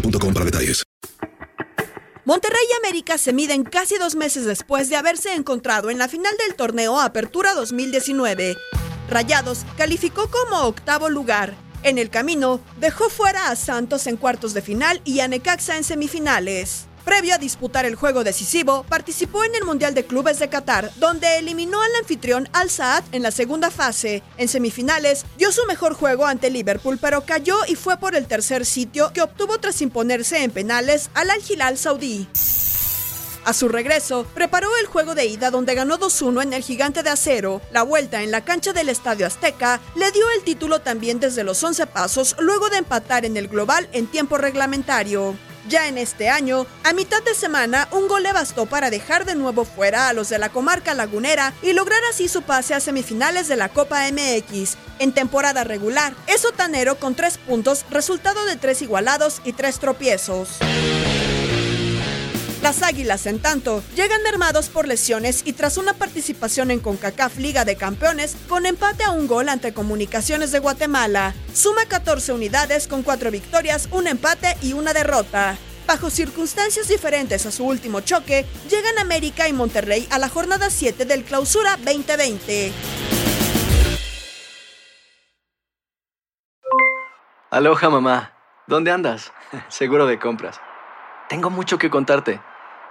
para detalles. Monterrey y América se miden casi dos meses después de haberse encontrado en la final del torneo Apertura 2019. Rayados calificó como octavo lugar. En el camino, dejó fuera a Santos en cuartos de final y a Necaxa en semifinales. Previo a disputar el juego decisivo, participó en el Mundial de Clubes de Qatar, donde eliminó al anfitrión Al Saad en la segunda fase. En semifinales, dio su mejor juego ante Liverpool, pero cayó y fue por el tercer sitio que obtuvo tras imponerse en penales al Al Hilal Saudí. A su regreso, preparó el juego de ida donde ganó 2-1 en el Gigante de Acero. La vuelta en la cancha del Estadio Azteca le dio el título también desde los 11 pasos luego de empatar en el global en tiempo reglamentario. Ya en este año, a mitad de semana, un gol le bastó para dejar de nuevo fuera a los de la comarca lagunera y lograr así su pase a semifinales de la Copa MX. En temporada regular, es sotanero con tres puntos, resultado de tres igualados y tres tropiezos. Las Águilas, en tanto, llegan mermados por lesiones y tras una participación en CONCACAF Liga de Campeones con empate a un gol ante Comunicaciones de Guatemala. Suma 14 unidades con 4 victorias, un empate y una derrota. Bajo circunstancias diferentes a su último choque, llegan América y Monterrey a la jornada 7 del Clausura 2020. Aloha mamá, ¿dónde andas? Seguro de compras. Tengo mucho que contarte.